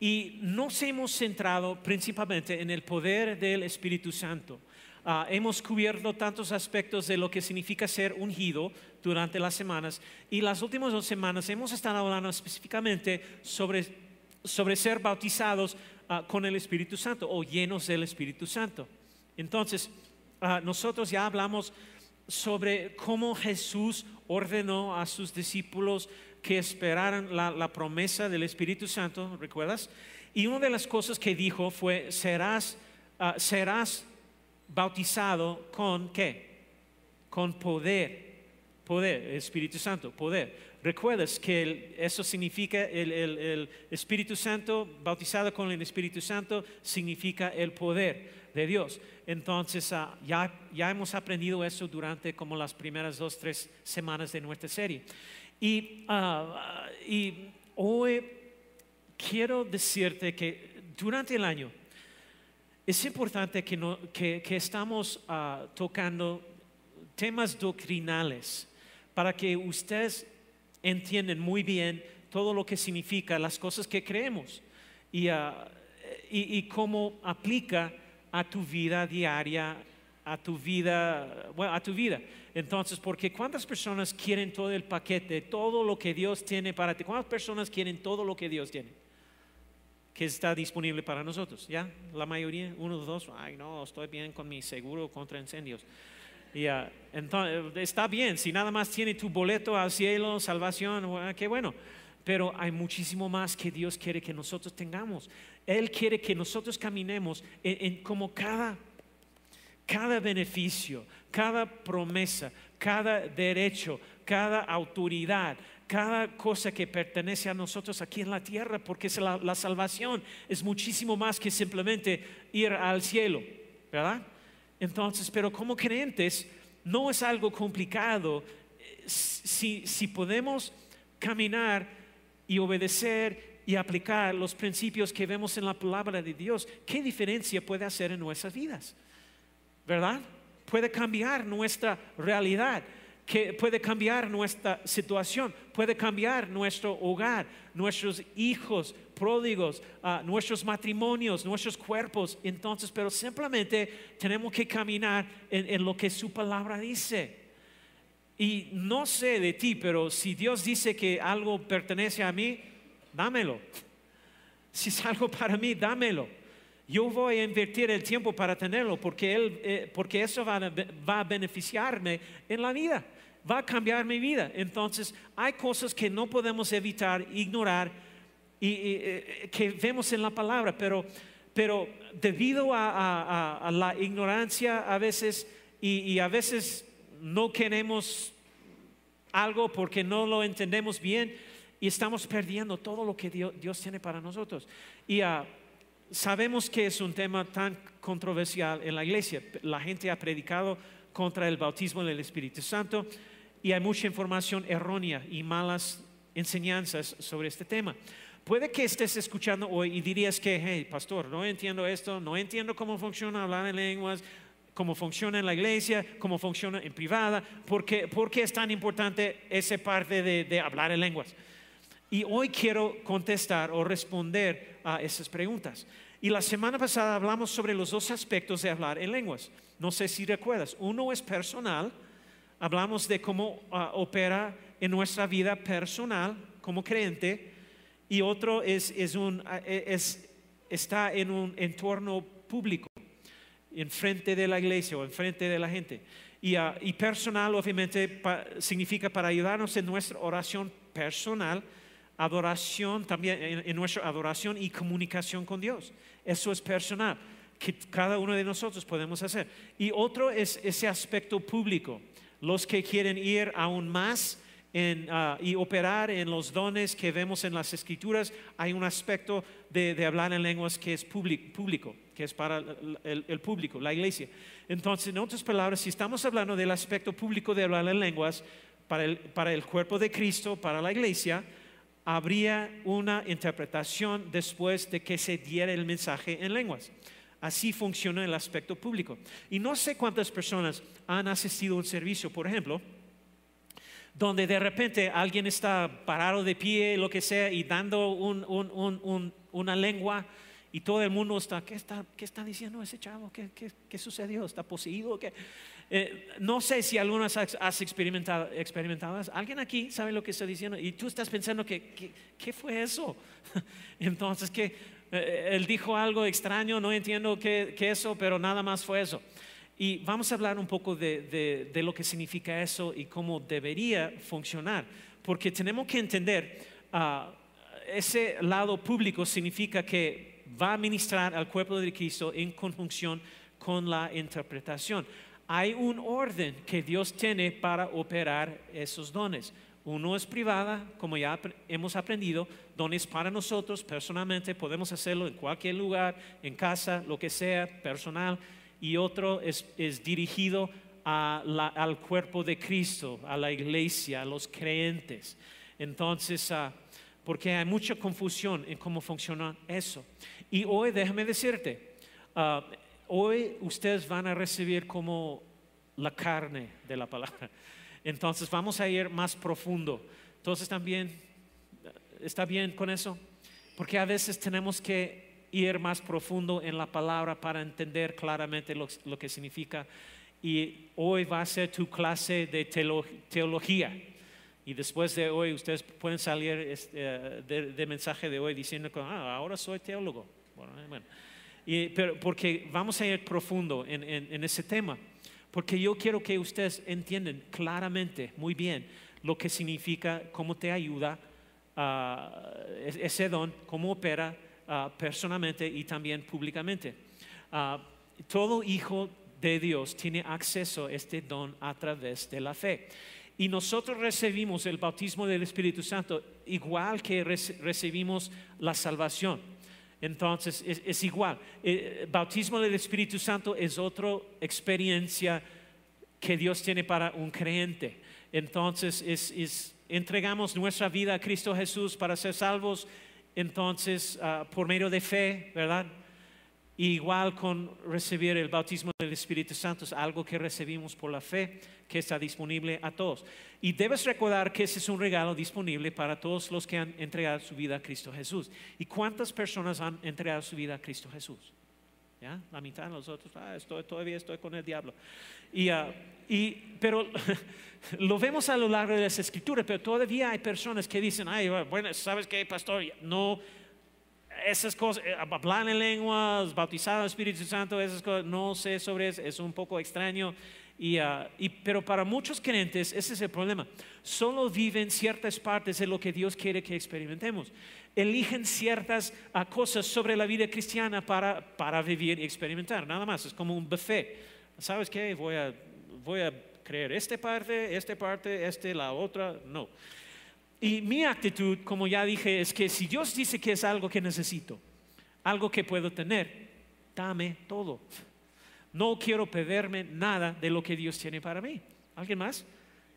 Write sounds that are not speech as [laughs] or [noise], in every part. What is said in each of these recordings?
y nos hemos centrado principalmente en el poder del Espíritu Santo. Ah, hemos cubierto tantos aspectos de lo que significa ser ungido durante las semanas y las últimas dos semanas hemos estado hablando específicamente sobre, sobre ser bautizados ah, con el Espíritu Santo o llenos del Espíritu Santo. Entonces, ah, nosotros ya hablamos sobre cómo Jesús ordenó a sus discípulos que esperaran la, promesa del Espíritu Santo, ¿recuerdas? Y una de las cosas que dijo fue, serás, ah, serás bautizado con qué? Con poder. Poder, Espíritu Santo, poder. ¿Recuerdas que eso significa el Espíritu Santo, bautizado con el Espíritu Santo, significa el poder de Dios? Entonces, ah, ya, ya hemos aprendido eso durante como las primeras dos, tres semanas de nuestra serie. Y, ah, y hoy quiero decirte que durante el año es importante que, no- que- que estamos ah, tocando temas doctrinales para que ustedes entiendan muy bien todo lo que significa las cosas que creemos y, y- y cómo aplica a tu vida diaria, a tu vida, bueno, a tu vida. Entonces, porque cuántas personas quieren todo el paquete, todo lo que Dios tiene para ti? ¿Cuántas personas quieren todo lo que Dios tiene? que está disponible para nosotros, ¿ya? La mayoría, uno dos, ay no, estoy bien con mi seguro contra incendios. Y, ah, entonces, está bien, si nada más tiene tu boleto al cielo, salvación, qué bueno. Pero hay muchísimo más que Dios quiere que nosotros tengamos. Él quiere que nosotros caminemos en, como cada cada beneficio, cada promesa, cada derecho, cada autoridad, cada cosa que pertenece a nosotros aquí en la tierra, porque la, la salvación es muchísimo más que simplemente ir al cielo, ¿verdad? Entonces, pero como creyentes, no es algo complicado eh, si, si podemos caminar y obedecer y aplicar los principios que vemos en la palabra de Dios, ¿qué diferencia puede hacer en nuestras vidas? ¿verdad? Puede cambiar nuestra realidad, que puede cambiar nuestra situación, puede cambiar nuestro hogar, nuestros hijos pródigos, ah, nuestros matrimonios, nuestros cuerpos. Entonces, pero simplemente tenemos que caminar en, en lo que su palabra dice. Y no sé de ti, pero si Dios dice que algo pertenece a mí, dámelo. Si es algo para mí, dámelo. Yo voy a invertir el tiempo para tenerlo porque, él, eh, porque eso va a, beneficiarme en la vida, va a cambiar mi vida. Entonces, hay cosas que no podemos evitar, ignorar y, eh, que vemos en la palabra, pero, pero debido a, la ignorancia a veces y a veces no queremos algo porque no lo entendemos bien y estamos perdiendo todo lo que Dios, Dios tiene para nosotros. Y ah, sabemos que es un tema tan controversial en la iglesia. La gente ha predicado contra el bautismo en el Espíritu Santo y hay mucha información errónea y malas enseñanzas sobre este tema. Puede que estés escuchando hoy y dirías que, hey, pastor, no entiendo esto, no entiendo cómo funciona hablar en lenguas, cómo funciona en la iglesia, cómo funciona en privada, ¿por qué, por qué es tan importante esa parte de, de hablar en lenguas? Y hoy quiero contestar o responder a esas preguntas. Y la semana pasada hablamos sobre los dos aspectos de hablar en lenguas. No sé si recuerdas. Uno es personal. Hablamos de cómo ah, opera en nuestra vida personal como creyente. Y otro es, es un, ah, es- está en un entorno público enfrente de la iglesia o enfrente de la gente. Y, ah, y personal obviamente significa para ayudarnos en nuestra oración personal, adoración también, en, nuestra adoración y comunicación con Dios. Eso es personal, que cada uno de nosotros podemos hacer. Y otro es ese aspecto público, los que quieren ir aún más ah, y operar en los dones que vemos en las escrituras, hay un aspecto de, hablar en lenguas que es público, que es para el, el- el público, la iglesia. Entonces, en otras palabras, si estamos hablando del aspecto público de hablar en lenguas para el, para el cuerpo de Cristo, para la iglesia, habría una interpretación después de que se diera el mensaje en lenguas. Así funciona el aspecto público. Y no sé cuántas personas han asistido a un servicio, por ejemplo, donde de repente alguien está parado de pie, lo que sea, y dando un- un- un- un- una lengua, y todo el mundo está, ¿qué está, está diciendo ese chavo? ¿Qué, qué- qué sucedió? ¿Está poseído? ¿Qué? Eh, no sé si algunas has, experimentado, experimentado. ¿Alguien aquí sabe lo que está diciendo? Y tú estás pensando que, ¿qué fue eso? [laughs] Entonces, que eh, él dijo algo extraño, no entiendo qué, eso, pero nada más fue eso. Y vamos a hablar un poco de, de- lo que significa eso y cómo debería funcionar, porque tenemos que entender, ah, ese lado público significa que va a ministrar al cuerpo de Cristo en conjunción con la interpretación. Hay un orden que Dios tiene para operar esos dones. Uno es privada, como ya hemos aprendido, dones para nosotros personalmente, podemos hacerlo en cualquier lugar, en casa, lo que sea, personal. Y otro es, es dirigido al cuerpo de Cristo, a la iglesia, a los creyentes. Entonces, ah, porque hay mucha confusión en cómo funciona eso. Y hoy, déjame decirte, ah, hoy ustedes van a recibir como la carne de la palabra. Entonces vamos a ir más profundo. Entonces también, ¿está bien con eso? Porque a veces tenemos que ir más profundo en la palabra para entender claramente lo, que significa. Y hoy va a ser tu clase de teolo- teología. Y después de hoy ustedes pueden salir este, eh, de, mensaje de hoy diciendo "Ah, ahora soy teólogo. Bueno, eh. Y- pero porque vamos a ir profundo en, en- ese tema. Porque yo quiero que ustedes entiendan claramente, muy bien, lo que significa, cómo te ayuda es- ese don, cómo opera ah, personalmente y también públicamente. Ah, todo hijo de Dios tiene acceso a este don a través de la fe. Y nosotros recibimos el bautismo del Espíritu Santo igual que reci- recibimos la salvación. Entonces es, igual. El bautismo del Espíritu Santo es otra experiencia que Dios tiene para un creyente. Entonces es, es- entregamos nuestra vida a Cristo Jesús para ser salvos. Entonces ah, por medio de fe, ¿verdad? Igual con recibir el bautismo del Espíritu Santo es algo que recibimos por la fe, que está disponible a todos. Y debes recordar que ese es un regalo disponible para todos los que han entregado su vida a Cristo Jesús. ¿Y cuántas personas han entregado su vida a Cristo Jesús? ¿Ya? La mitad de nosotros, ah, estoy, todavía estoy con el diablo. Y, ah, y, pero [laughs] lo vemos a lo largo de las escrituras, pero todavía hay personas que dicen, ay, bueno, ¿sabes qué, pastor? No, esas cosas, eh, hablar en lenguas, bautizar al Espíritu Santo, esas cosas, no sé sobre eso, es un poco extraño. Y, ah, y- pero para muchos creyentes ese es el problema. Solo viven ciertas partes de lo que Dios quiere que experimentemos. Eligen ciertas ah, cosas sobre la vida cristiana para, para vivir y experimentar. Nada más, es como un buffet. ¿Sabes qué? Voy a, voy a creer esta parte, esta parte, este, la otra. No. Y mi actitud, como ya dije, es que si Dios dice que es algo que necesito, algo que puedo tener, dame todo. No quiero perderme nada de lo que Dios tiene para mí. ¿Alguien más?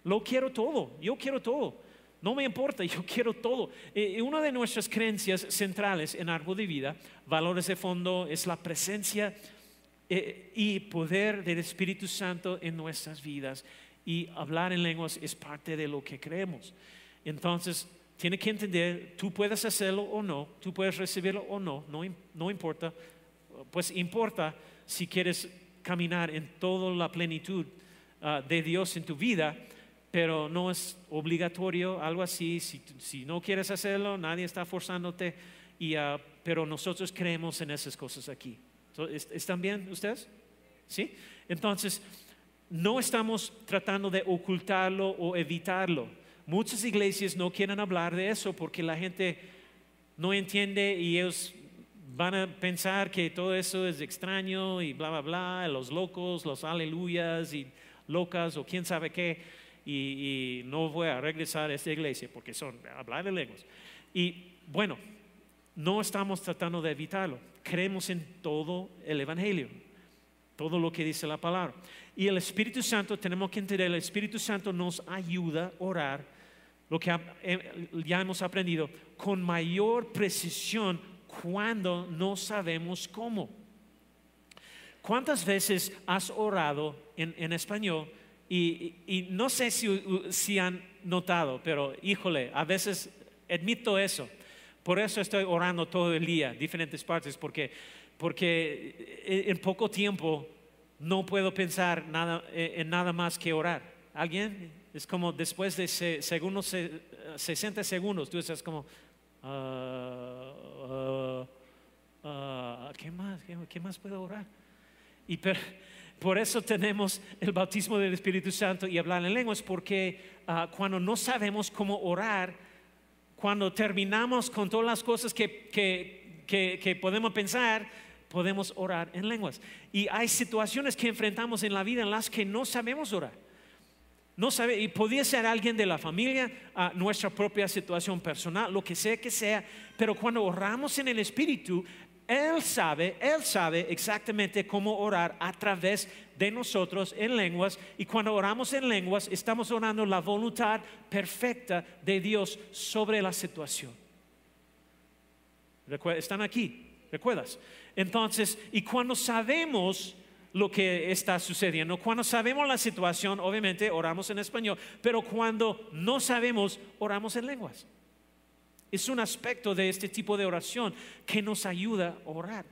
Lo quiero todo. Yo quiero todo. No me importa, [laughs] yo quiero todo. Eh, una de nuestras creencias centrales en Árbol de Vida, valores de fondo, es la presencia eh, y poder del Espíritu Santo en nuestras vidas. Y hablar en lenguas es parte de lo que creemos. Entonces, tiene que entender, tú puedes hacerlo o no, tú puedes recibirlo o no, no, no importa. Pues importa si quieres caminar en toda la plenitud ah, de Dios en tu vida, pero no es obligatorio, algo así. Si, no quieres hacerlo, nadie está forzándote, ah, pero nosotros creemos en esas cosas aquí. So, ¿est- ¿Están bien ustedes? ¿Sí? Entonces, no estamos tratando de ocultarlo o evitarlo. Muchas iglesias no quieren hablar de eso porque la gente no entiende y ellos van a pensar que todo eso es extraño y bla, bla, bla, los locos, los aleluyas y locas o quién sabe qué. y, no voy a regresar a esta iglesia porque son hablar de lenguas. Y bueno, no estamos tratando de evitarlo. Creemos en todo el Evangelio, todo lo que dice la palabra. Y el Espíritu Santo, tenemos que entender, el Espíritu Santo nos ayuda a orar, lo que eh, ya hemos aprendido, con mayor precisión cuando no sabemos cómo. ¿Cuántas veces has orado en, español? Y, no sé si, si han notado, pero híjole, a veces admito eso. Por eso estoy orando todo el día, diferentes partes, porque, porque en poco tiempo no puedo pensar nada, en nada más que orar. ¿Alguien? Es como después de segundos, 60 segundos, tú estás como, ah, ah, ah, ¿qué más? ¿Qué, más puedo orar? Y por eso tenemos el bautismo del Espíritu Santo y hablar en lenguas, porque cuando no sabemos cómo orar, cuando terminamos con todas las cosas que, que, que podemos pensar, podemos orar en lenguas. Y hay situaciones que enfrentamos en la vida en las que no sabemos orar. No sabe, y podría ser alguien de la familia, nuestra propia situación personal, lo que sea que sea, pero cuando oramos en el Espíritu, Él sabe, Él sabe exactamente cómo orar a través de nosotros en lenguas, y cuando oramos en lenguas, estamos orando la voluntad perfecta de Dios sobre la situación. ¿Están aquí? ¿Recuerdas? Entonces, y cuando sabemos lo que está sucediendo, cuando sabemos la situación, obviamente oramos en español, pero cuando no sabemos, oramos en lenguas. Es un aspecto de este tipo de oración que nos ayuda a orar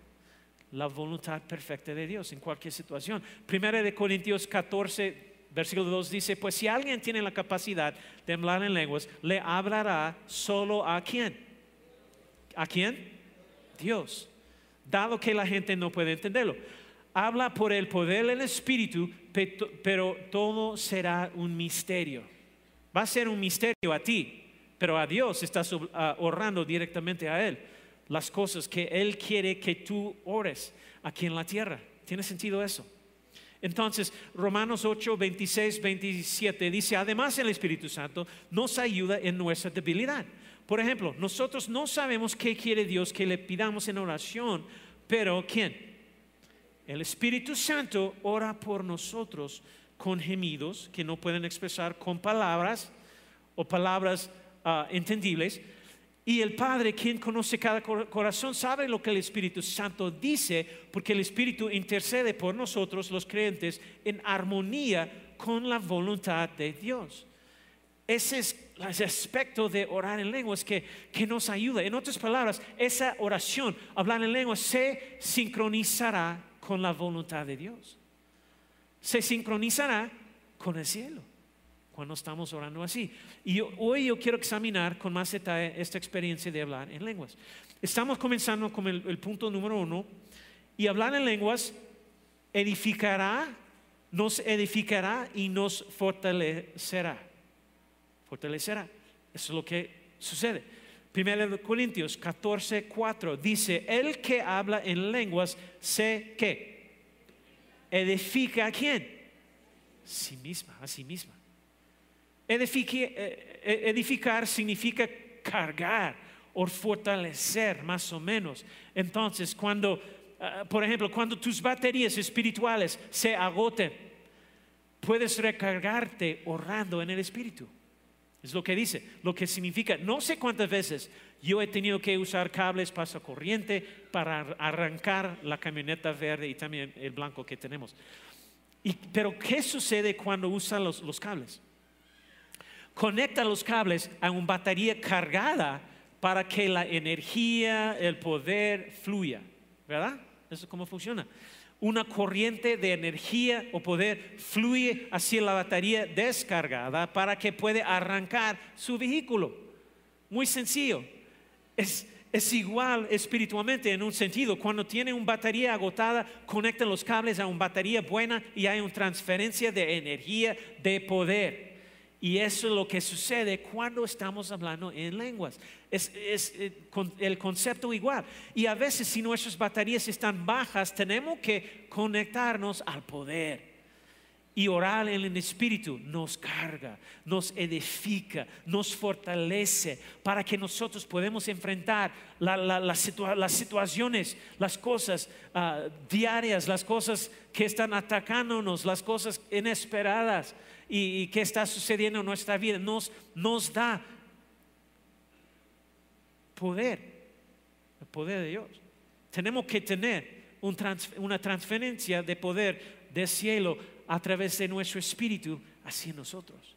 la voluntad perfecta de Dios en cualquier situación. Primera de Corintios 14, versículo 2 dice, pues si alguien tiene la capacidad de hablar en lenguas, le hablará solo a quién? ¿A quién? Dios dado que la gente no puede entenderlo. Habla por el poder del Espíritu, pero todo será un misterio. Va a ser un misterio a ti, pero a Dios estás ahorrando directamente a Él las cosas que Él quiere que tú ores aquí en la tierra. ¿Tiene sentido eso? Entonces, Romanos 8, 26, 27 dice, además el Espíritu Santo nos ayuda en nuestra debilidad por ejemplo, nosotros no sabemos qué quiere Dios que le pidamos en oración, pero ¿quién? El Espíritu Santo ora por nosotros con gemidos que no pueden expresar con palabras o palabras ah, entendibles. Y el Padre, quien conoce cada corazón, sabe lo que el Espíritu Santo dice, porque el Espíritu intercede por nosotros, los creyentes, en armonía con la voluntad de Dios. Ese es el aspecto de orar en lenguas que, que nos ayuda. En otras palabras, esa oración, hablar en lenguas, se sincronizará con la voluntad de Dios. Se sincronizará con el cielo cuando estamos orando así. Y hoy yo quiero examinar con más detalle esta experiencia de hablar en lenguas. Estamos comenzando con el punto número uno. Y hablar en lenguas edificará, nos edificará y nos fortalecerá fortalecerá. Eso es lo que sucede. Primero Corintios 14, 4 dice, el que habla en lenguas sé que edifica a quién? Sí misma, a sí misma. Eh, eh, edificar significa cargar o fortalecer, más o menos. Entonces, cuando, ah, por ejemplo, cuando tus baterías espirituales se agoten, puedes recargarte orando en el Espíritu. Es lo que dice, lo que significa, no sé cuántas veces yo he tenido que usar cables corriente para arrancar la camioneta verde y también el blanco que tenemos. pero ¿qué sucede cuando usan los, los cables? Conecta los cables a una batería cargada para que la energía, el poder fluya, ¿verdad? Eso es cómo funciona una corriente de energía o poder fluye hacia la batería descargada para que pueda arrancar su vehículo. Muy sencillo. Es, es igual espiritualmente en un sentido. Cuando tiene una batería agotada, conectan los cables a una batería buena y hay una transferencia de energía, de poder. Y eso es lo que sucede cuando estamos hablando en lenguas. Es, eh, el concepto igual. Y a veces si nuestras baterías están bajas, tenemos que conectarnos al poder. Y orar en el Espíritu nos carga, nos edifica, nos fortalece para que nosotros podamos enfrentar las situaciones, las cosas ah, diarias, las cosas que están atacándonos, las cosas inesperadas y, que está sucediendo en nuestra vida. Nos, nos da poder, el poder de Dios. Tenemos que tener una transferencia de poder del cielo a través de nuestro espíritu hacia nosotros.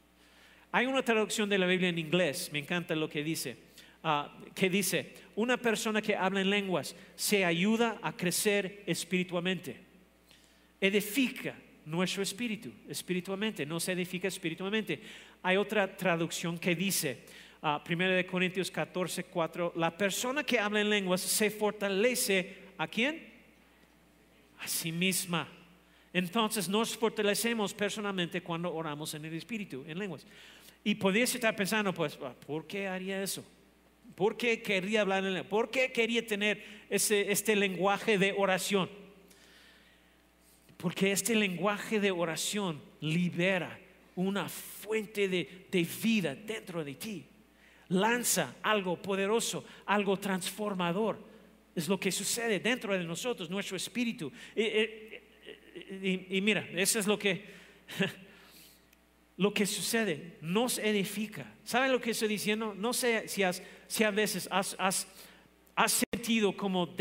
Hay una traducción de la Biblia en inglés, me encanta lo que dice, ah, que dice, una persona que habla en lenguas se ayuda a crecer espiritualmente, edifica nuestro espíritu espiritualmente, no se edifica espiritualmente. Hay otra traducción que dice, 1 uh, Corintios 14, 4, la persona que habla en lenguas se fortalece a quién? A sí misma. Entonces nos fortalecemos personalmente cuando oramos en el Espíritu, en lenguas. Y podrías estar pensando, pues, ah, ¿por qué haría eso? ¿Por qué quería hablar en lenguas? ¿Por qué quería tener ese, este lenguaje de oración? Porque este lenguaje de oración libera una fuente de, de vida dentro de ti. Lanza algo poderoso, algo transformador. Es lo que sucede dentro de nosotros, nuestro espíritu. Y, y, mira, eso es lo que, [laughs] lo que sucede, nos edifica. ¿Saben lo que estoy diciendo? No sé si, si a veces has, has, sentido como,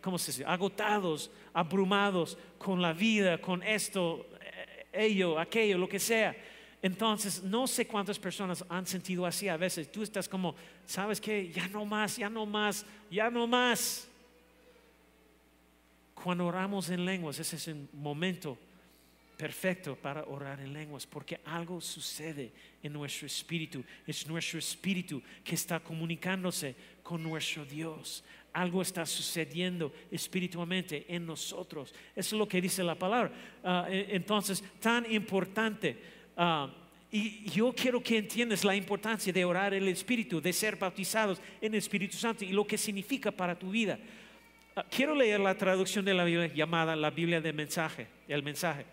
¿cómo se dice? agotados, abrumados con la vida, con esto, eh, ello, aquello, lo que sea. Entonces, no sé cuántas personas han sentido así a veces. Tú estás como, ¿sabes qué? Ya no más, ya no más, ya no más. Cuando oramos en lenguas, ese es el momento perfecto para orar en lenguas, porque algo sucede en nuestro espíritu. Es nuestro espíritu que está comunicándose con nuestro Dios. Algo está sucediendo espiritualmente en nosotros. Eso es lo que dice la palabra. Ah, e, entonces, tan importante. Ah, y yo quiero que entiendas la importancia de orar el Espíritu, de ser bautizados en el Espíritu Santo y lo que significa para tu vida. Ah, quiero leer la traducción de la Biblia llamada la Biblia del mensaje, el mensaje.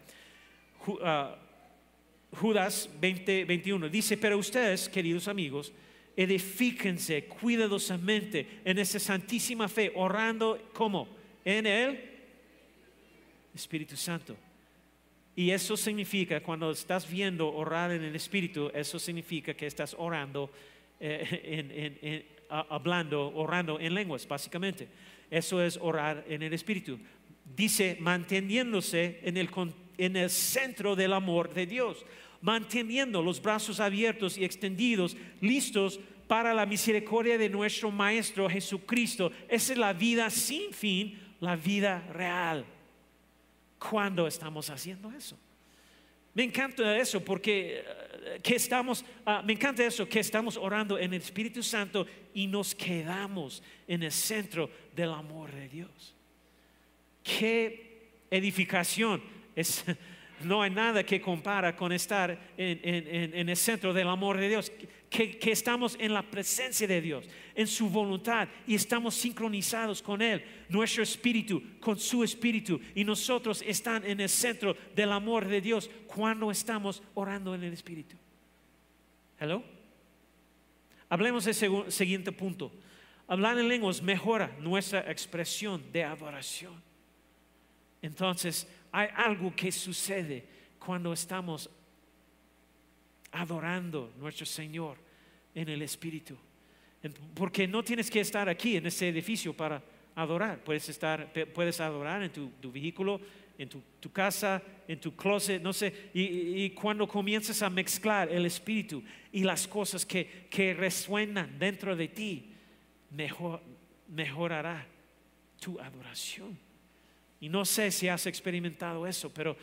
Judas 20, 21 dice, pero ustedes, queridos amigos, edifíquense cuidadosamente en esa santísima fe, orando como en el Espíritu Santo. Y eso significa, cuando estás viendo orar en el Espíritu, eso significa que estás orando, eh, hablando, orando en lenguas, básicamente. Eso es orar en el Espíritu. Dice, manteniéndose en el, en el centro del amor de Dios, manteniendo los brazos abiertos y extendidos, listos para la misericordia de nuestro Maestro Jesucristo. Esa es la vida sin fin, la vida real. ¿Cuándo estamos haciendo eso? Me encanta eso porque eh, que estamos, ah, me encanta eso, que estamos orando en el Espíritu Santo y nos quedamos en el centro del amor de Dios. Qué edificación es no hay nada que compara con estar en, el centro del amor de Dios, que, estamos en la presencia de Dios, en su voluntad y estamos sincronizados con Él, nuestro espíritu, con su espíritu y nosotros están en el centro del amor de Dios cuando estamos orando en el espíritu. Hello. Hablemos del siguiente punto. Hablar en lenguas mejora nuestra expresión de adoración. Entonces, hay algo que sucede cuando estamos adorando nuestro Señor en el Espíritu. Porque no tienes que estar aquí en ese edificio para adorar. Puedes, estar, puedes adorar en tu, vehículo, en tu, casa, en tu closet, no sé. Y, cuando comienzas a mezclar el Espíritu y las cosas que, que resuenan dentro de ti, mejor, mejorará tu adoración. Y no sé si has experimentado eso, pero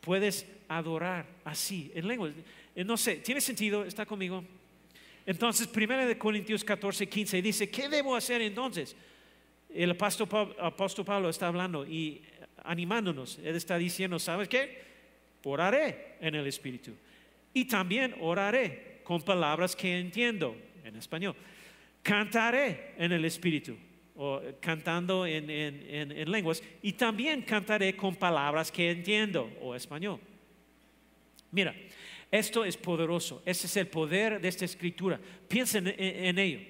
puedes adorar así, en lengua. Eh, no sé, ¿tiene sentido? ¿Está conmigo? Entonces, 1 de Corintios 14, 15 dice, ¿qué debo hacer entonces? El apóstol Pablo está hablando y animándonos. Él está diciendo, ¿sabes qué? Oraré en el Espíritu. Y también oraré con palabras que entiendo en español. Cantaré en el Espíritu o cantando en, en, lenguas y también cantaré con palabras que entiendo o español. Mira, esto es poderoso. Ese es el poder de esta escritura. Piensen en, en ello.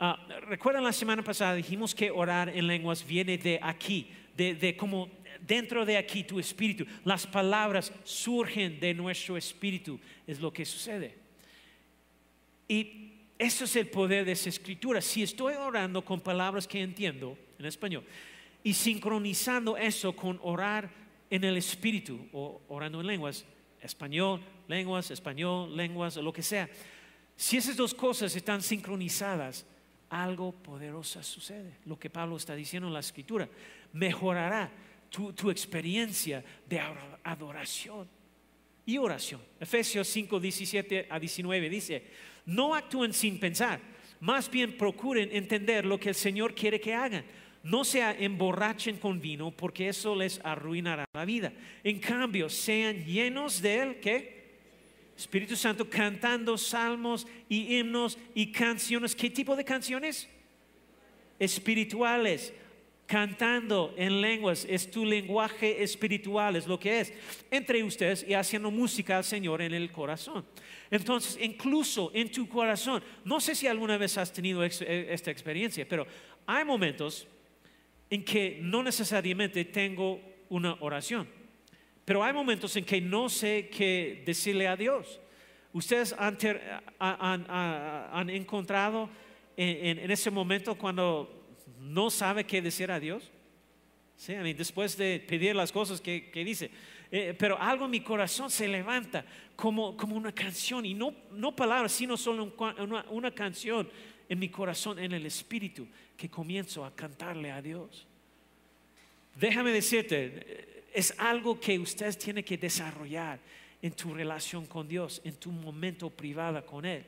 Uh, Recuerdan la semana pasada dijimos que orar en lenguas viene de aquí, de, de como dentro de aquí tu espíritu. Las palabras surgen de nuestro espíritu, es lo que sucede. Y eso es el poder de esa escritura. Si estoy orando con palabras que entiendo en español y sincronizando eso con orar en el espíritu o orando en lenguas, español, lenguas, español, lenguas, o lo que sea. Si esas dos cosas están sincronizadas, algo poderoso sucede. Lo que Pablo está diciendo en la escritura mejorará tu, tu experiencia de adoración y oración. Efesios 5, 17 a 19 dice, no actúen sin pensar, más bien procuren entender lo que el Señor quiere que hagan. No se emborrachen con vino porque eso les arruinará la vida. En cambio, sean llenos de él, ¿qué? Espíritu Santo cantando salmos y himnos y canciones. ¿Qué tipo de canciones? Espirituales cantando en lenguas, es tu lenguaje espiritual, es lo que es, entre ustedes y haciendo música al Señor en el corazón. Entonces, incluso en tu corazón, no sé si alguna vez has tenido eh, esta experiencia, pero hay momentos en que no necesariamente tengo una oración, pero hay momentos en que no sé qué decirle a Dios. Ustedes han, encontrado en ese momento cuando no sabe qué decir a Dios. Sí, después de pedir las cosas que, dice, eh, pero algo en mi corazón se levanta como, como una canción y no, no palabras, sino solo una, una canción en mi corazón, en el espíritu, que comienzo a cantarle a Dios. Déjame decirte, es algo que usted tiene que desarrollar en tu relación con Dios, en tu momento privado con Él.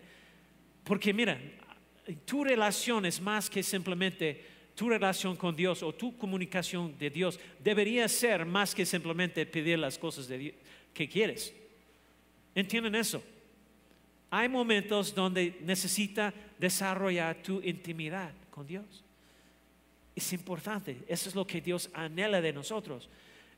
Porque mira, tu relación es más que simplemente tu relación con Dios o tu comunicación de Dios debería ser más que simplemente pedir las cosas que quieres. ¿Entienden eso? Hay momentos donde necesita desarrollar tu intimidad con Dios. Es importante, eso es lo que Dios anhela de nosotros.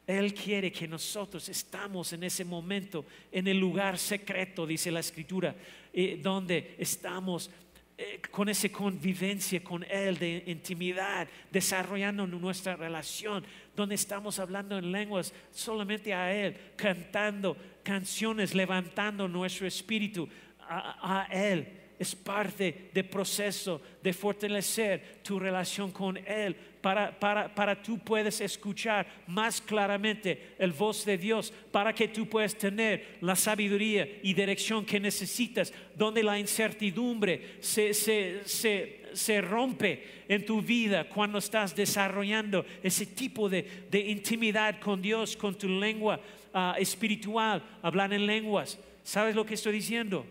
Él quiere que nosotros estamos en ese momento, en el lugar secreto, dice la escritura, eh, donde estamos eh, con esa convivencia con Él de intimidad, desarrollando nuestra relación, donde estamos hablando en lenguas solamente a Él, cantando canciones, levantando nuestro espíritu a, Él. Es parte del proceso de fortalecer tu relación con Él para, para, para tú puedes escuchar más claramente el voz de Dios, para que tú puedas tener la sabiduría y dirección que necesitas, donde la incertidumbre se, se, se, se rompe en tu vida cuando estás desarrollando ese tipo de, de intimidad con Dios, con tu lengua uh, espiritual, hablar en lenguas. ¿Sabes lo que estoy diciendo?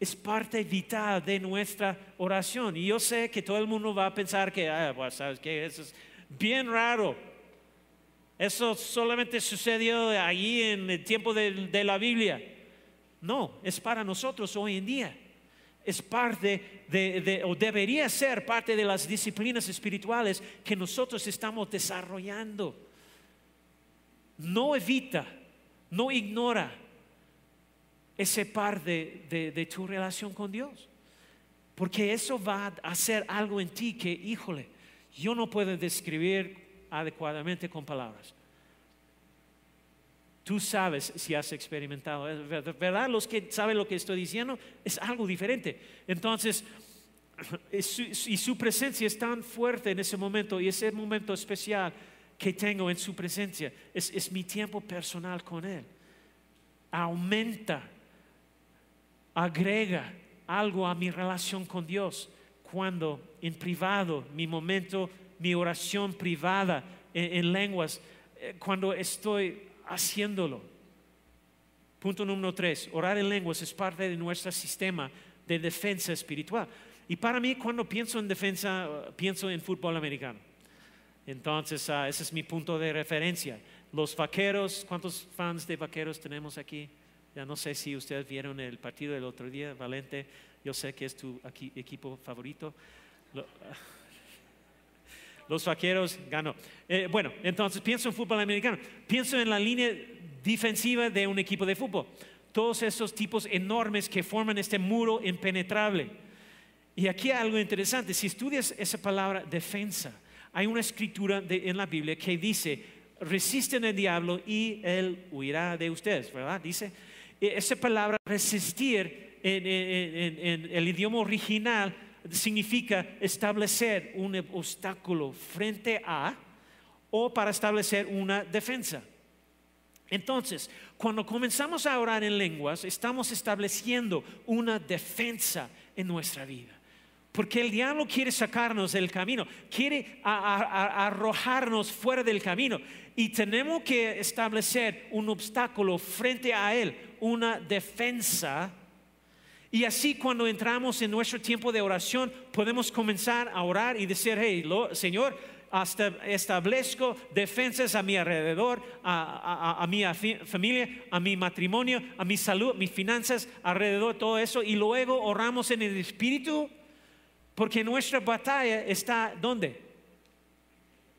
Es parte vital de nuestra oración. Y yo sé que todo el mundo va a pensar que, ah, pues, ¿sabes qué? Eso es bien raro. Eso solamente sucedió allí en el tiempo de, la Biblia. No, es para nosotros hoy en día. Es parte de, o debería ser parte de las disciplinas espirituales que nosotros estamos desarrollando. No evita, no ignora ese parte de, de, tu relación con Dios. Porque eso va a hacer algo en ti que, híjole, yo no puedo describir adecuadamente con palabras. Tú sabes si has experimentado, ¿verdad? Los que saben lo que estoy diciendo es algo diferente. Entonces, y su presencia es tan fuerte en ese momento y ese momento especial que tengo en su presencia es, es mi tiempo personal con Él. Aumenta agrega algo a mi relación con Dios cuando en privado, mi momento, mi oración privada en, lenguas, eh, cuando estoy haciéndolo. Punto número tres, orar en lenguas es parte de nuestro sistema de defensa espiritual. Y para mí, cuando pienso en defensa, pienso en fútbol americano. Entonces, ah, ese es mi punto de referencia. Los vaqueros, ¿cuántos fans de vaqueros tenemos aquí? Ya no sé si ustedes vieron el partido del otro día, Valente. Yo sé que es tu equipo favorito. [laughs] Los vaqueros ganó. Eh, bueno, entonces pienso en fútbol americano. Pienso en la línea defensiva de un equipo de fútbol. todos esos tipos enormes que forman este muro impenetrable. Y aquí hay algo interesante, si estudias esa palabra defensa, hay una escritura en la Biblia que dice, resisten al diablo y él huirá de ustedes, ¿verdad? Dice, esa palabra resistir en el idioma original significa establecer un obstáculo frente a o para establecer una defensa. Entonces, cuando comenzamos a orar en lenguas, estamos estableciendo una defensa en nuestra vida. Porque el diablo quiere sacarnos del camino, quiere arrojarnos fuera del camino. Y tenemos que establecer un obstáculo frente a él, una defensa y así cuando entramos en nuestro tiempo de oración, podemos comenzar a orar y decir, hey, Señor, hasta establezco defensas a mi alrededor, a, mi familia, a mi matrimonio, a mi salud, mis finanzas, alrededor de todo eso. Y luego oramos en el Espíritu, porque nuestra batalla está ¿dónde?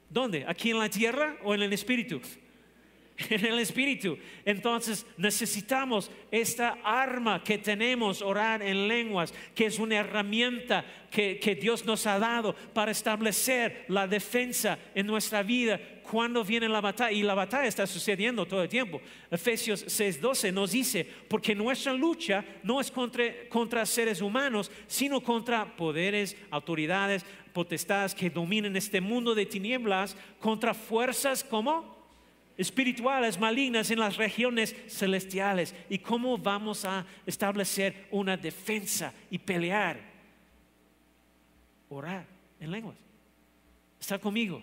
¿Dónde? ¿Aquí en la tierra o en el Espíritu? En el Espíritu. Entonces necesitamos esta arma que tenemos, orar en lenguas, que es una herramienta que, Dios nos ha dado para establecer la defensa en nuestra vida cuando viene la batalla. Y la batalla está sucediendo todo el tiempo. Efesios 6:12 nos dice, porque nuestra lucha no es contra, contra seres humanos, sino contra poderes, autoridades, potestades que dominan este mundo de tinieblas, contra fuerzas como espirituales malignas en las regiones celestiales. ¿Y cómo vamos a establecer una defensa y pelear? Orar en lenguas. Está conmigo.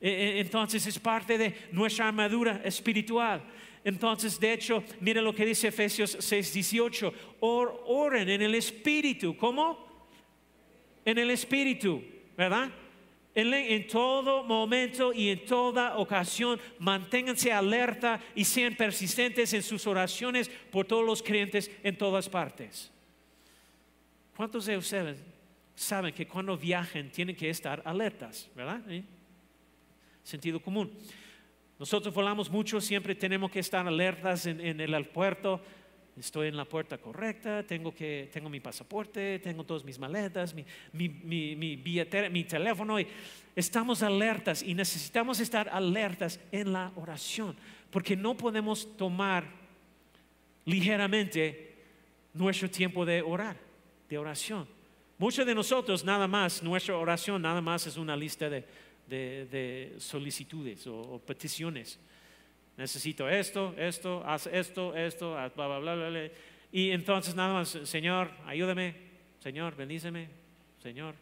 E, e, entonces es parte de nuestra armadura espiritual. Entonces, de hecho, mire lo que dice Efesios 6:18. oren en el espíritu. ¿Cómo? En el espíritu, ¿verdad? En, todo momento y en toda ocasión, manténganse alerta y sean persistentes en sus oraciones por todos los creyentes en todas partes. ¿Cuántos de ustedes saben que cuando viajen tienen que estar alertas, verdad? Sentido común. Nosotros volamos mucho, siempre tenemos que estar alertas en, en el aeropuerto estoy en la puerta correcta, tengo, que, tengo mi pasaporte, tengo todas mis maletas, mi, mi, mi, mi teléfono. Y estamos alertas y necesitamos estar alertas en la oración, porque no podemos tomar ligeramente nuestro tiempo de orar, de oración. Muchos de nosotros nada más, nuestra oración nada más es una lista de, de, solicitudes o peticiones necesito esto, esto, haz esto, esto, bla, bla, bla, bla, Y entonces nada más, Señor, ayúdame, Señor, bendíceme, Señor.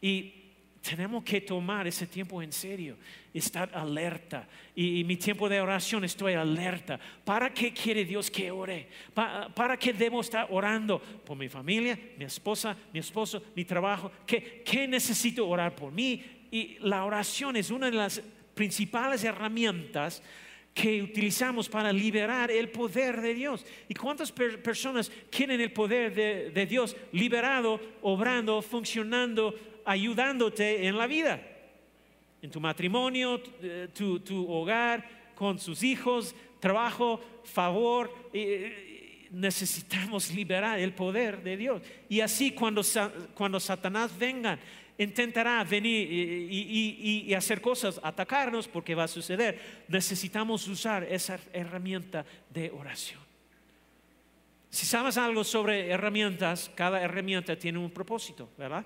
Y tenemos que tomar ese tiempo en serio, estar alerta. Y, mi tiempo de oración estoy alerta. ¿Para qué quiere Dios que ore? ¿Para, para qué debo estar orando? Por mi familia, mi esposa, mi esposo, mi trabajo. ¿Qué, ¿Qué necesito orar por mí? Y la oración es una de las principales herramientas que utilizamos para liberar el poder de Dios. ¿Y cuántas personas quieren el poder de, Dios liberado, obrando, funcionando, ayudándote en la vida? En tu matrimonio, eh, tu, hogar, con sus hijos, trabajo, favor. necesitamos liberar el poder de Dios. Y así cuando, cuando Satanás venga intentará venir y, hacer cosas, atacarnos, porque va a suceder. Necesitamos usar esa herramienta de oración. Si sabes algo sobre herramientas, cada herramienta tiene un propósito, ¿verdad?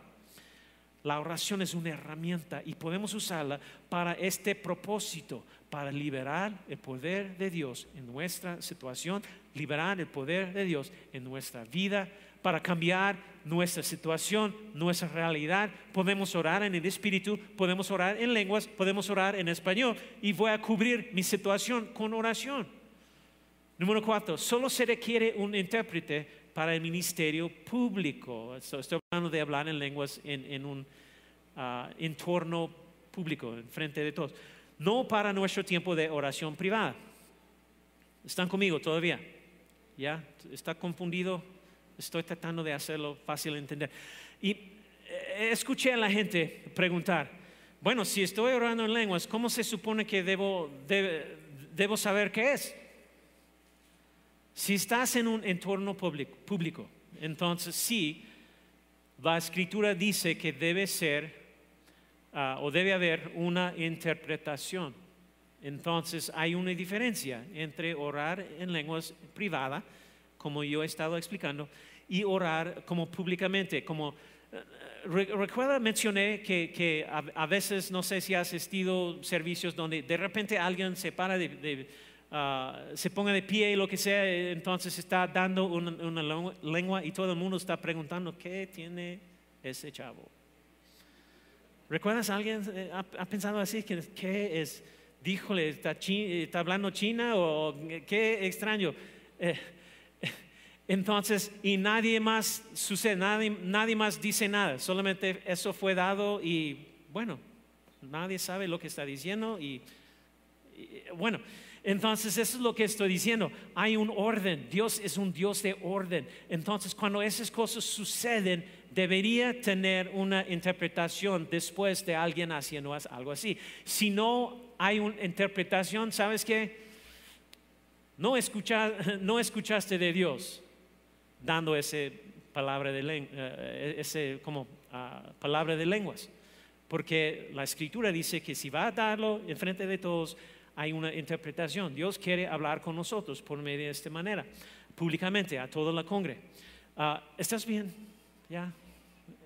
La oración es una herramienta y podemos usarla para este propósito, para liberar el poder de Dios en nuestra situación, liberar el poder de Dios en nuestra vida, para cambiar nuestra situación, nuestra realidad. Podemos orar en el Espíritu, podemos orar en lenguas, podemos orar en español y voy a cubrir mi situación con oración. Número cuatro, solo se requiere un intérprete para el ministerio público. Estoy hablando de hablar en lenguas en, un ah, entorno público, en frente de todos. No para nuestro tiempo de oración privada. ¿Están conmigo todavía? ¿Ya? ¿Está confundido? Estoy tratando de hacerlo fácil de entender. Y eh, escuché a la gente preguntar, bueno, si estoy orando en lenguas, ¿cómo se supone que debo, debo saber qué es? Si estás en un entorno público, público entonces sí, la escritura dice que debe ser ah, o debe haber una interpretación. Entonces hay una diferencia entre orar en lenguas privadas, como yo he estado explicando, y orar como públicamente, como eh, recuerda, mencioné que, a, veces, no sé si ha asistido servicios donde de repente alguien se para de, ah, se ponga de pie y lo que sea, entonces está dando una, lengua y todo el mundo está preguntando, ¿qué tiene ese chavo? ¿Recuerdas alguien eh, ha, pensado así? ¿Qué es? Díjole, ¿está, ¿está hablando China o qué extraño? Eh, entonces, y nadie más sucede, nadie, más dice nada, solamente eso fue dado y bueno, nadie sabe lo que está diciendo y, bueno, entonces eso es lo que estoy diciendo, hay un orden, Dios es un Dios de orden, entonces cuando esas cosas suceden, debería tener una interpretación después de alguien haciendo algo así. Si no hay una interpretación, ¿sabes qué? No, [laughs] no escuchaste de Dios dando ese palabra de, eh, ese como ah, palabra de lenguas. Porque la escritura dice que si va a darlo en frente de todos, hay una interpretación. Dios quiere hablar con nosotros por medio de esta manera, públicamente, a toda la congre. Ah, ¿Estás bien? ¿Ya?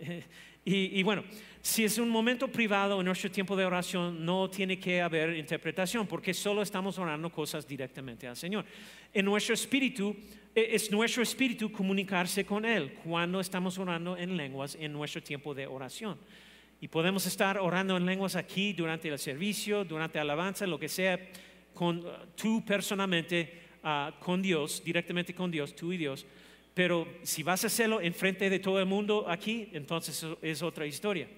[laughs] Y, y, bueno, si es un momento privado en nuestro tiempo de oración, no tiene que haber interpretación, porque solo estamos orando cosas directamente al Señor. En nuestro espíritu es nuestro espíritu comunicarse con Él cuando estamos orando en lenguas en nuestro tiempo de oración. Y podemos estar orando en lenguas aquí durante el servicio, durante la alabanza, lo que sea, con, tú personalmente ah, con Dios, directamente con Dios, tú y Dios. Pero si vas a hacerlo en frente de todo el mundo aquí, entonces es otra historia.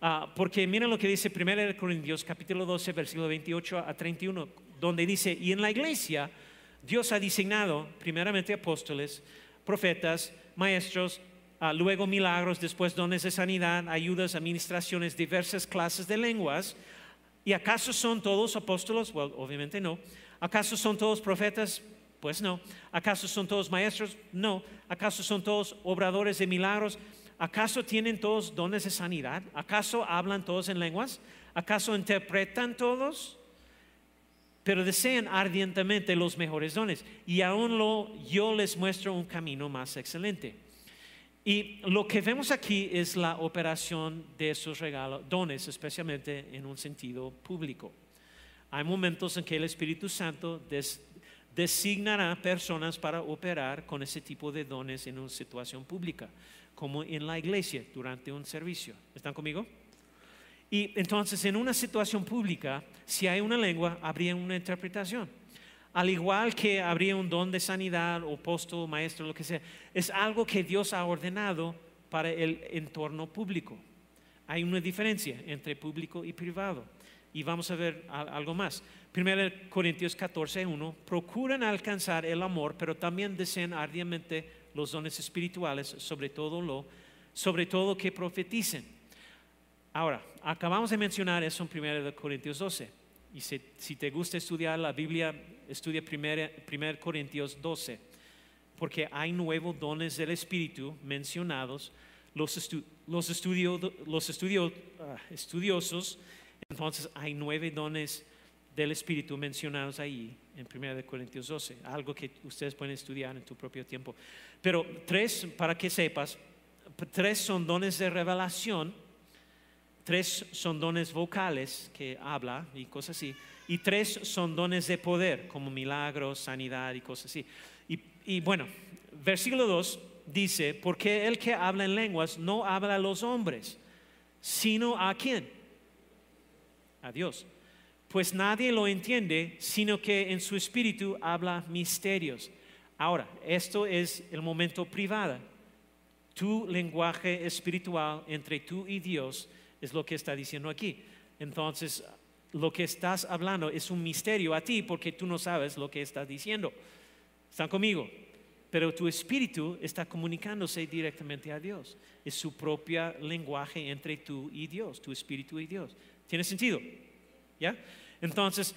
Ah, porque miren lo que dice 1 Corintios capítulo 12, versículo 28 a 31, donde dice, y en la iglesia Dios ha designado primeramente apóstoles, profetas, maestros, ah, luego milagros, después dones de sanidad, ayudas, administraciones, diversas clases de lenguas. ¿Y acaso son todos apóstoles? Bueno, obviamente no. ¿Acaso son todos profetas? Pues no. ¿Acaso son todos maestros? No. ¿Acaso son todos obradores de milagros? ¿Acaso tienen todos dones de sanidad? ¿Acaso hablan todos en lenguas? ¿Acaso interpretan todos? Pero desean ardientemente los mejores dones. Y aún lo, yo les muestro un camino más excelente. Y lo que vemos aquí es la operación de esos regalos, dones, especialmente en un sentido público. Hay momentos en que el Espíritu Santo designará personas para operar con ese tipo de dones en una situación pública, como en la iglesia durante un servicio. ¿Están conmigo? Y entonces en una situación pública, si hay una lengua, habría una interpretación. Al igual que habría un don de sanidad o posto, maestro, lo que sea, es algo que Dios ha ordenado para el entorno público. Hay una diferencia entre público y privado. Y vamos a ver algo más. 1 Corintios 14, 1. Procuran alcanzar el amor, pero también desean ardientemente los dones espirituales, sobre todo lo, sobre todo que profeticen. Ahora, acabamos de mencionar eso en 1 Corintios 12. Y si, te gusta estudiar la Biblia, estudia 1 Corintios 12. Porque hay nuevos dones del Espíritu mencionados. Los, los, los ah, estudiosos, entonces hay nueve dones del Espíritu mencionados ahí en 1 Corintios 12. Algo que ustedes pueden estudiar en tu propio tiempo. Pero tres, para que sepas, tres son dones de revelación tres son dones vocales que habla y cosas así, y tres son dones de poder, como milagros, sanidad y cosas así. Y, bueno, versículo 2 dice, porque el que habla en lenguas no habla a los hombres, sino a quién? A Dios. Pues nadie lo entiende, sino que en su espíritu habla misterios. Ahora, esto es el momento privado. Tu lenguaje espiritual entre tú y Dios es lo que está diciendo aquí. Entonces, lo que estás hablando es un misterio a ti porque tú no sabes lo que estás diciendo. ¿Están conmigo? Pero tu espíritu está comunicándose directamente a Dios. Es su propio lenguaje entre tú y Dios, tu espíritu y Dios. ¿Tiene sentido? ¿Ya? Entonces,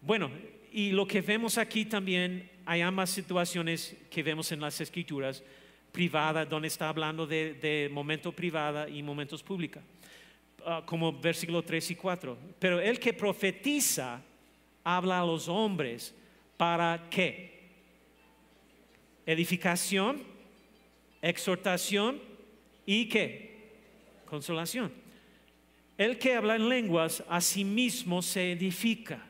bueno, y lo que vemos aquí también hay ambas situaciones que vemos en las escrituras, privada, donde está hablando de, de momento privada y momentos públicos, ah, como versículo 3 y 4. Pero el que profetiza habla a los hombres para qué? Edificación, exhortación y qué? Consolación. El que habla en lenguas a sí mismo se edifica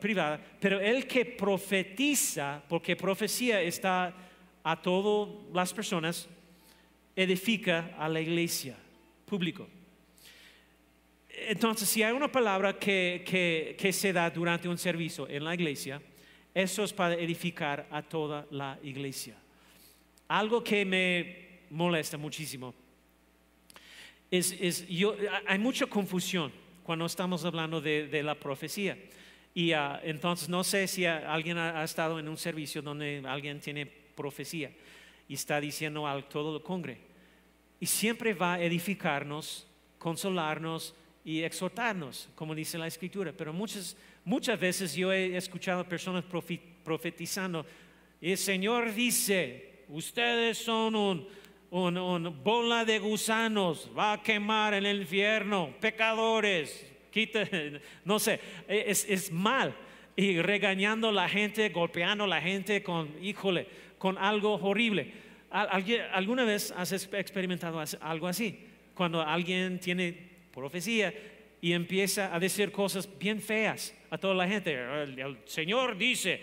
privada, pero el que profetiza, porque profecía está a todas las personas, edifica a la iglesia, público. Entonces, si hay una palabra que, que se da durante un servicio en la iglesia, eso es para edificar a toda la iglesia. Algo que me molesta muchísimo es, yo, hay mucha confusión cuando estamos hablando de, la profecía. Y ah, entonces no sé si alguien ha, estado en un servicio donde alguien tiene profecía y está diciendo a todo el congre. Y siempre va a edificarnos, consolarnos y exhortarnos, como dice la escritura. Pero muchas, muchas veces yo he escuchado personas profetizando, el Señor dice, ustedes son un bola de gusanos, va a quemar en el infierno, pecadores, [laughs] no sé, es, es mal. Y regañando a la gente, golpeando a la gente con, híjole, con algo horrible. ¿Alguna vez has experimentado algo así? Cuando alguien tiene profecía y empieza a decir cosas bien feas a toda la gente. El, Señor dice.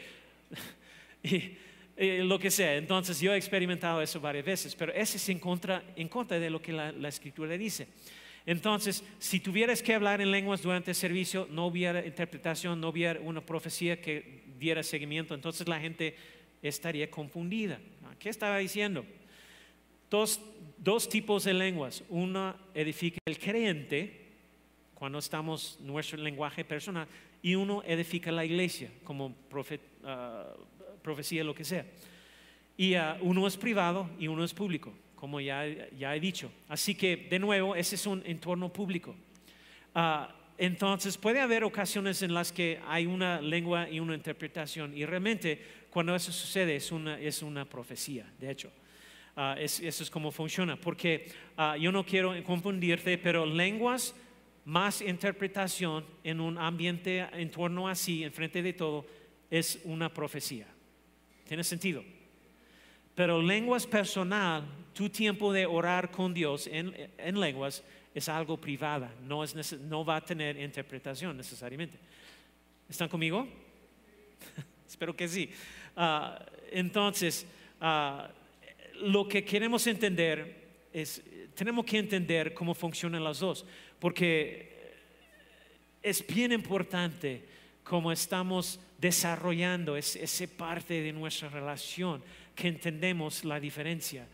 [laughs] Y, lo que sea. Entonces yo he experimentado eso varias veces, pero ese es en contra, en contra de lo que la, escritura dice. Entonces, si tuvieras que hablar en lenguas durante el servicio, no hubiera interpretación, no hubiera una profecía que diera seguimiento, entonces la gente estaría confundida. ¿Qué estaba diciendo? Dos, dos tipos de lenguas. Una edifica el creyente, cuando estamos nuestro lenguaje personal, y uno edifica la iglesia como profeta. Ah, profecía, lo que sea. Y ah, uno es privado y uno es público, como ya, ya he dicho. Así que, de nuevo, ese es un entorno público. Ah, entonces, puede haber ocasiones en las que hay una lengua y una interpretación, y realmente cuando eso sucede es una, es una profecía, de hecho. Uh, eso es como funciona, porque yo no quiero confundirte, pero lenguas más interpretación en un ambiente en torno así, enfrente de todo, es una profecía. Tiene sentido. Pero lenguas personal, tu tiempo de orar con Dios en, lenguas es algo privada, no, es, no va a tener interpretación necesariamente. ¿Están conmigo? Espero que sí. Ah, entonces, ah, lo que queremos entender es, tenemos que entender cómo funcionan las dos, porque es bien importante cómo estamos desarrollando esa parte de nuestra relación, que entendemos la diferencia.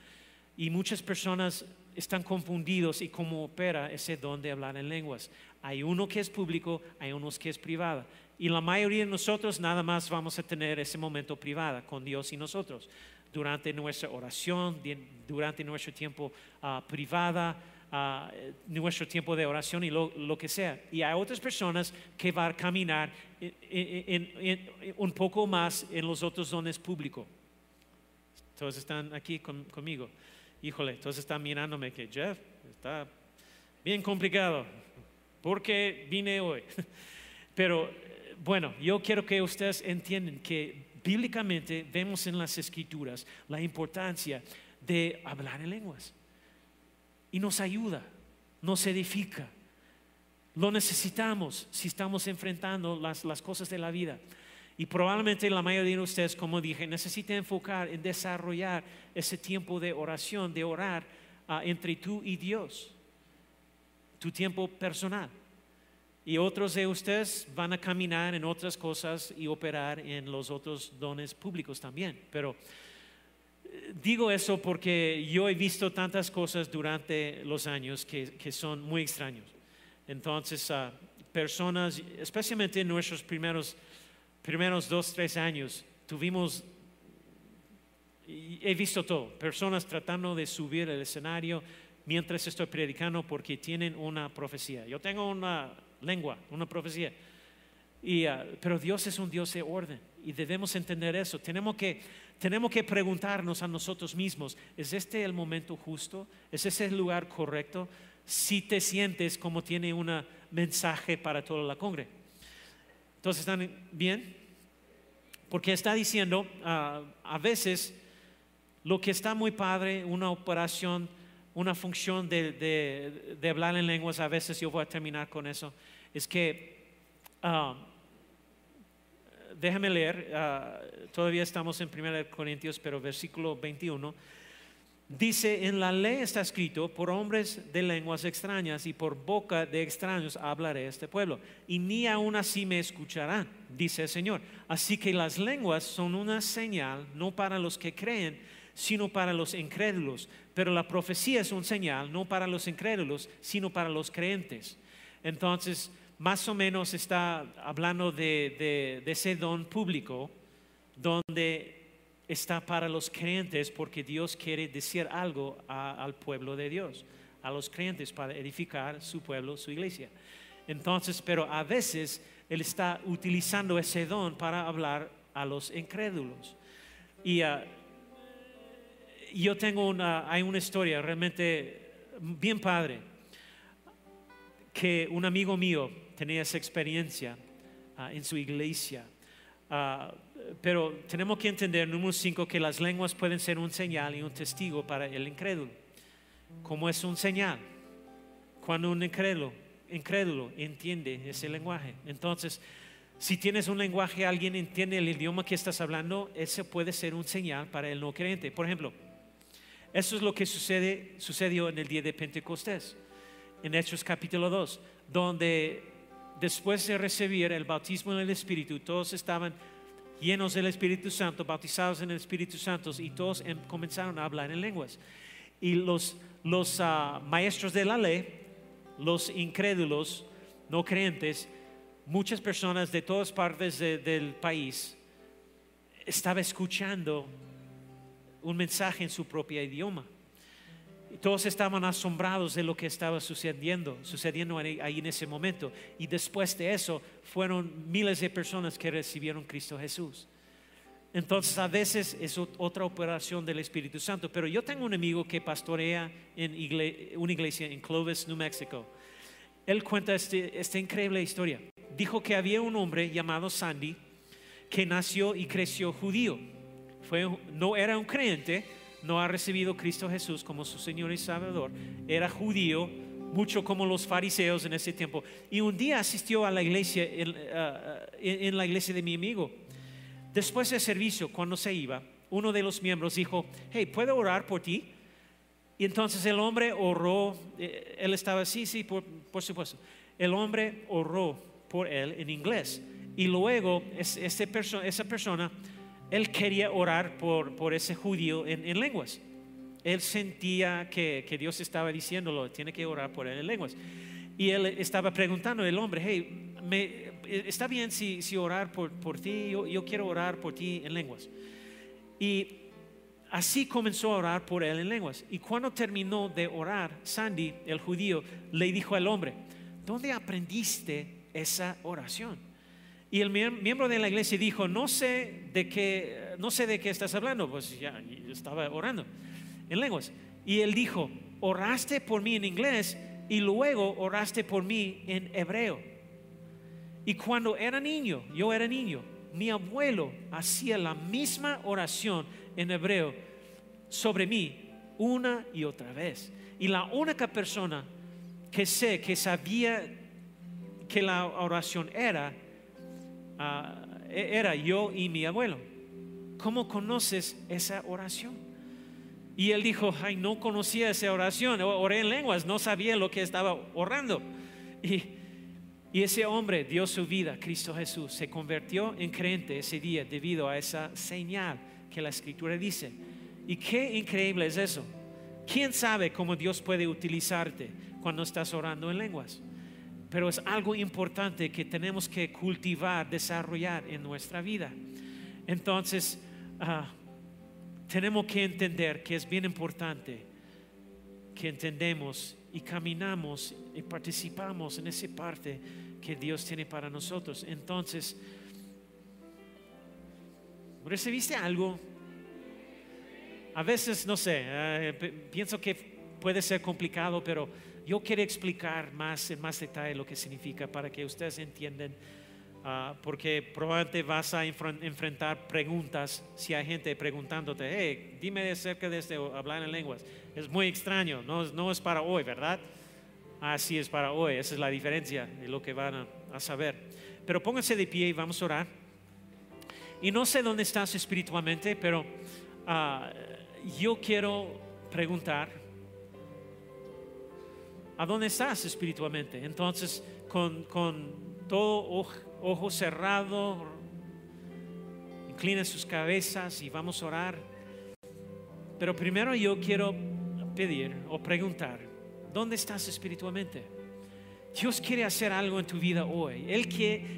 Y muchas personas están confundidos y cómo opera ese don de hablar en lenguas. Hay uno que es público, hay unos que es privado. Y la mayoría de nosotros nada más vamos a tener ese momento privado con Dios y nosotros. Durante nuestra oración, durante nuestro tiempo uh, privada, nuestro tiempo de oración y lo, que sea. Y hay otras personas que van a caminar un poco más en los otros dones públicos. Todos están aquí conmigo. Híjole, todos están mirándome que Jeff está bien complicado. ¿Por qué vine hoy? [laughs] Pero bueno, yo quiero que ustedes entiendan que bíblicamente vemos en las escrituras la importancia de hablar en lenguas y nos ayuda, nos edifica. Lo necesitamos si estamos enfrentando las, cosas de la vida. Y probablemente la mayoría de ustedes, como dije, necesita enfocar en desarrollar ese tiempo de oración, de orar ah, entre tú y Dios, tu tiempo personal. Y otros de ustedes van a caminar en otras cosas y operar en los otros dones públicos también. Pero digo eso porque yo he visto tantas cosas durante los años que, son muy extraños. Entonces, uh, personas, especialmente en nuestros primeros, primeros dos, tres años, tuvimos, he visto todo, personas tratando de subir el escenario mientras estoy predicando porque tienen una profecía. Yo tengo una lengua, una profecía. Y, ah, pero Dios es un Dios de orden y debemos entender eso. Tenemos que, tenemos que preguntarnos a nosotros mismos, ¿es este el momento justo? ¿Es ese el lugar correcto? Si te sientes como tiene un mensaje para toda la congre. Entonces, ¿están bien? Porque está diciendo, ah, a veces, lo que está muy padre, una operación, una función de, hablar en lenguas, a veces yo voy a terminar con eso, es que, uh, déjame leer, ah, todavía estamos en 1 Corintios, pero versículo 21 Dice, en la ley está escrito, por hombres de lenguas extrañas y por boca de extraños hablaré a este pueblo, y ni aún así me escucharán, dice el Señor. Así que las lenguas son una señal, no para los que creen, sino para los incrédulos. Pero la profecía es un señal, no para los incrédulos, sino para los creyentes. Entonces, más o menos está hablando de, de ese don público, donde está para los creyentes porque Dios quiere decir algo al pueblo de Dios, a los creyentes para edificar su pueblo, su iglesia. Entonces, pero a veces Él está utilizando ese don para hablar a los incrédulos. Y ah, yo tengo una, hay una historia realmente bien padre, que un amigo mío tenía esa experiencia ah, en su iglesia. Ah, pero tenemos que entender, número cinco, que las lenguas pueden ser un señal y un testigo para el incrédulo. ¿Cómo es un señal? Cuando un incrédulo, incrédulo entiende ese lenguaje. Entonces, si tienes un lenguaje, alguien entiende el idioma que estás hablando, ese puede ser un señal para el no creyente. Por ejemplo, eso es lo que sucede, sucedió en el día de Pentecostés, en Hechos capítulo 2, donde después de recibir el bautismo en el Espíritu, todos estaban llenos del Espíritu Santo, bautizados en el Espíritu Santo, y todos em, comenzaron a hablar en lenguas. Y los, ah, maestros de la ley, los incrédulos, no creyentes, muchas personas de todas partes del país estaban escuchando un mensaje en su propio idioma. Todos estaban asombrados de lo que estaba sucediendo, sucediendo ahí en ese momento. Y después de eso fueron miles de personas que recibieron Cristo Jesús. Entonces a veces es otra operación del Espíritu Santo. Pero yo tengo un amigo que pastorea en una iglesia en Clovis, New Mexico. Él cuenta este, esta increíble historia. Dijo que había un hombre llamado Sandy que nació y creció judío. No era un creyente, no ha recibido Cristo Jesús como su Señor y Salvador, era judío, mucho como los fariseos en ese tiempo. Y un día asistió a la iglesia, en, la iglesia de mi amigo. Después del servicio, cuando se iba, uno de los miembros dijo, hey, ¿puedo orar por ti? Y entonces el hombre oró, eh, él estaba, sí, sí, por, supuesto. El hombre oró por él en inglés. Y luego perso esa persona él quería orar por, por ese judío en, lenguas. Él sentía que, que, Dios estaba diciéndolo, tiene que orar por él en lenguas. Y él estaba preguntando al hombre, hey, me, ¿está bien si, si orar por, por ti? Yo, yo, quiero orar por ti en lenguas. Y así comenzó a orar por él en lenguas. Y cuando terminó de orar, Sandy, el judío, le dijo al hombre, ¿dónde aprendiste esa oración? Y el miembro de la iglesia dijo, no sé de qué, no sé de qué estás hablando, pues ya estaba orando en lenguas. Y él dijo, oraste por mí en inglés y luego oraste por mí en hebreo. Y cuando era niño, yo era niño, mi abuelo hacía la misma oración en hebreo sobre mí una y otra vez. Y la única persona que sé que sabía que la oración era Ah, e-, era yo y mi abuelo. ¿Cómo conoces esa oración? Y él dijo, ay, no conocía esa oración, oré en lenguas, no sabía lo que estaba orando. Y, ese hombre dio su vida, Cristo Jesús, se convirtió en creyente ese día debido a esa señal que la escritura dice. Y qué increíble es eso. ¿Quién sabe cómo Dios puede utilizarte cuando estás orando en lenguas? Pero es algo importante que tenemos que cultivar, desarrollar en nuestra vida. Entonces, ah, tenemos que entender que es bien importante que entendemos y caminamos y participamos en esa parte que Dios tiene para nosotros. Entonces, ¿recibiste algo? A veces, no sé, eh, pienso que puede ser complicado, pero yo quiero explicar más en más detalle lo que significa para que ustedes entiendan Ah, porque probablemente vas a enfrentar preguntas si hay gente preguntándote, hey, dime acerca de este hablar en lenguas. Es muy extraño, no, no es para hoy, ¿verdad? Así es para hoy, esa es la diferencia de lo que van a, saber. Pero pónganse de pie y vamos a orar. Y no sé dónde estás espiritualmente, pero ah, yo quiero preguntar, ¿a dónde estás espiritualmente? Entonces, con, con todo ojo cerrado, inclinen sus cabezas y vamos a orar. Pero primero yo quiero pedir o preguntar, ¿dónde estás espiritualmente? Dios quiere hacer algo en tu vida hoy. Él,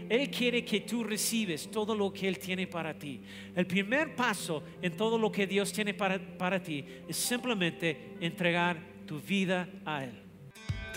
Él quiere que tú recibes todo lo que Él tiene para ti. El primer paso en todo lo que Dios tiene para, para ti es simplemente entregar tu vida a Él.